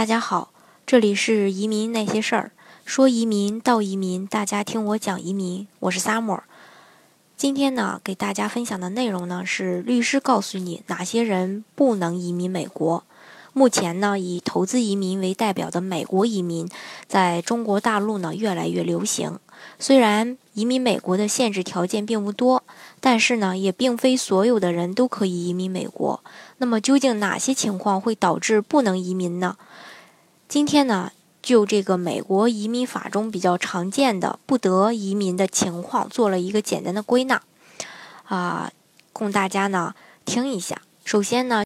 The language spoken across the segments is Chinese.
大家好，这里是移民那些事儿，说移民到移民，大家听我讲移民。我是 Summer。今天呢，给大家分享的内容呢是律师告诉你哪些人不能移民美国。目前呢，以投资移民为代表的美国移民，在中国大陆呢越来越流行。虽然移民美国的限制条件并不多，但是呢，也并非所有的人都可以移民美国。那么，究竟哪些情况会导致不能移民呢？今天呢，就这个美国移民法中比较常见的不得移民的情况做了一个简单的归纳，啊，供大家呢听一下。首先呢，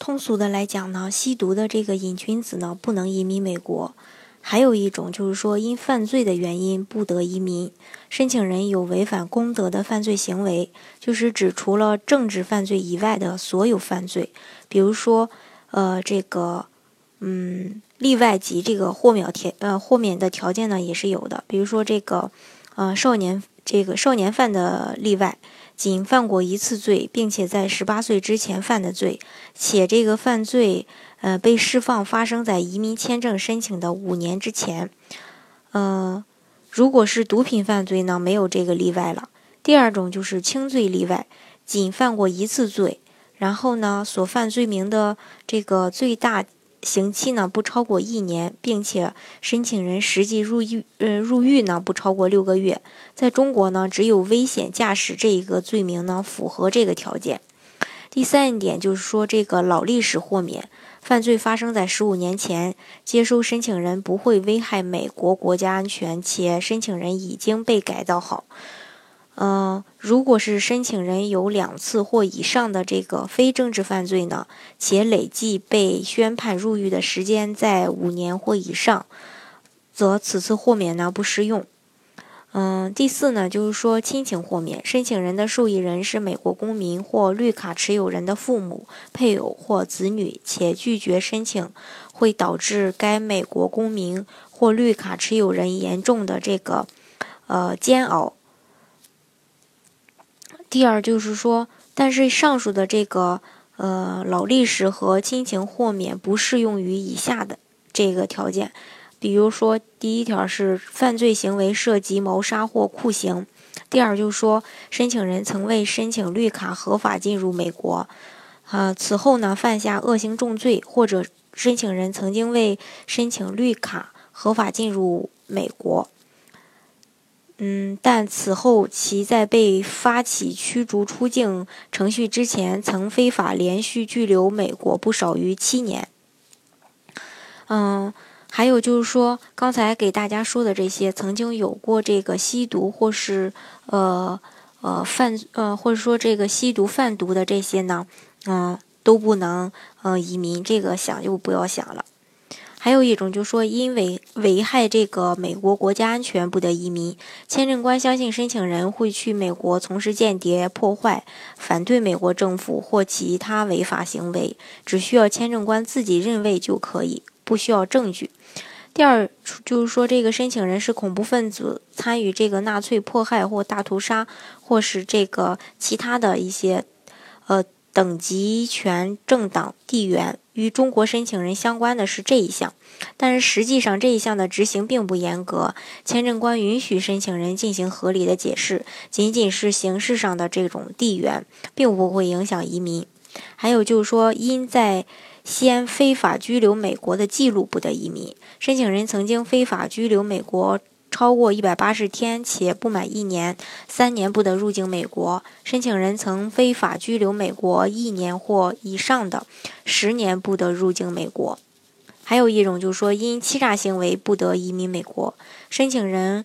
通俗的来讲呢，吸毒的这个瘾君子呢不能移民美国。还有一种就是说，因犯罪的原因不得移民，申请人有违反公德的犯罪行为，就是指除了政治犯罪以外的所有犯罪，比如说，呃，这个。嗯，例外及这个豁免条呃豁免的条件呢也是有的，比如说这个，呃少年这个少年犯的例外，仅犯过一次罪，并且在十八岁之前犯的罪，且这个犯罪呃被释放发生在移民签证申请的五年之前，嗯，如果是毒品犯罪呢，没有这个例外了。第二种就是轻罪例外，仅犯过一次罪，然后呢所犯罪名的这个最大。刑期呢不超过一年，并且申请人实际入狱呃入狱呢不超过六个月。在中国呢，只有危险驾驶这一个罪名呢符合这个条件。第三一点就是说，这个老历史豁免，犯罪发生在十五年前，接收申请人不会危害美国国家安全，且申请人已经被改造好。嗯，如果是申请人有两次或以上的这个非政治犯罪呢，且累计被宣判入狱的时间在五年或以上，则此次豁免呢不适用。嗯，第四呢，就是说亲情豁免，申请人的受益人是美国公民或绿卡持有人的父母、配偶或子女，且拒绝申请会导致该美国公民或绿卡持有人严重的这个呃煎熬。第二就是说，但是上述的这个呃老历史和亲情豁免不适用于以下的这个条件，比如说第一条是犯罪行为涉及谋杀或酷刑；第二就是说申请人曾为申请绿卡合法进入美国，啊此后呢犯下恶性重罪，或者申请人曾经为申请绿卡合法进入美国。嗯，但此后其在被发起驱逐出境程序之前，曾非法连续拘留美国不少于七年。嗯，还有就是说，刚才给大家说的这些，曾经有过这个吸毒或是呃呃贩呃或者说这个吸毒贩毒的这些呢，嗯，都不能呃移民，这个想就不要想了。还有一种就是说，因为危害这个美国国家安全不得移民。签证官相信申请人会去美国从事间谍、破坏、反对美国政府或其他违法行为，只需要签证官自己认为就可以，不需要证据。第二就是说，这个申请人是恐怖分子，参与这个纳粹迫害或大屠杀，或是这个其他的一些，呃。等级权政党地缘与中国申请人相关的是这一项，但是实际上这一项的执行并不严格。签证官允许申请人进行合理的解释，仅仅是形式上的这种地缘，并不会影响移民。还有就是说，因在先非法拘留美国的记录不得移民。申请人曾经非法拘留美国。超过一百八十天且不满一年，三年不得入境美国。申请人曾非法拘留美国一年或以上的，十年不得入境美国。还有一种就是说，因欺诈行为不得移民美国。申请人，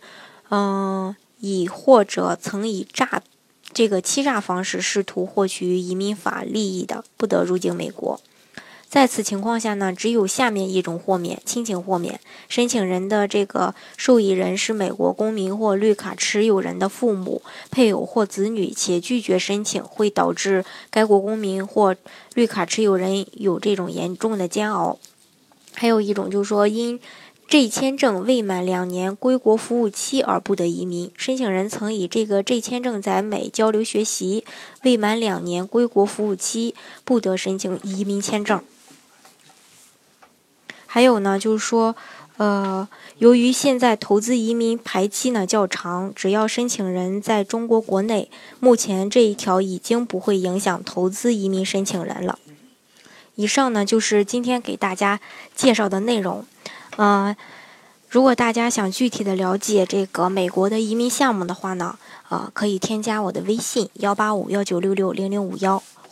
嗯，以或者曾以诈这个欺诈方式试图获取移民法利益的，不得入境美国。在此情况下呢，只有下面一种豁免：亲情豁免。申请人的这个受益人是美国公民或绿卡持有人的父母、配偶或子女，且拒绝申请会导致该国公民或绿卡持有人有这种严重的煎熬。还有一种就是说，因 J 签证未满两年归国服务期而不得移民。申请人曾以这个 J 签证在美交流学习，未满两年归国服务期不得申请移民签证。还有呢，就是说，呃，由于现在投资移民排期呢较长，只要申请人在中国国内，目前这一条已经不会影响投资移民申请人了。以上呢就是今天给大家介绍的内容。嗯，如果大家想具体的了解这个美国的移民项目的话呢，呃，可以添加我的微信幺八五幺九六六零零五幺。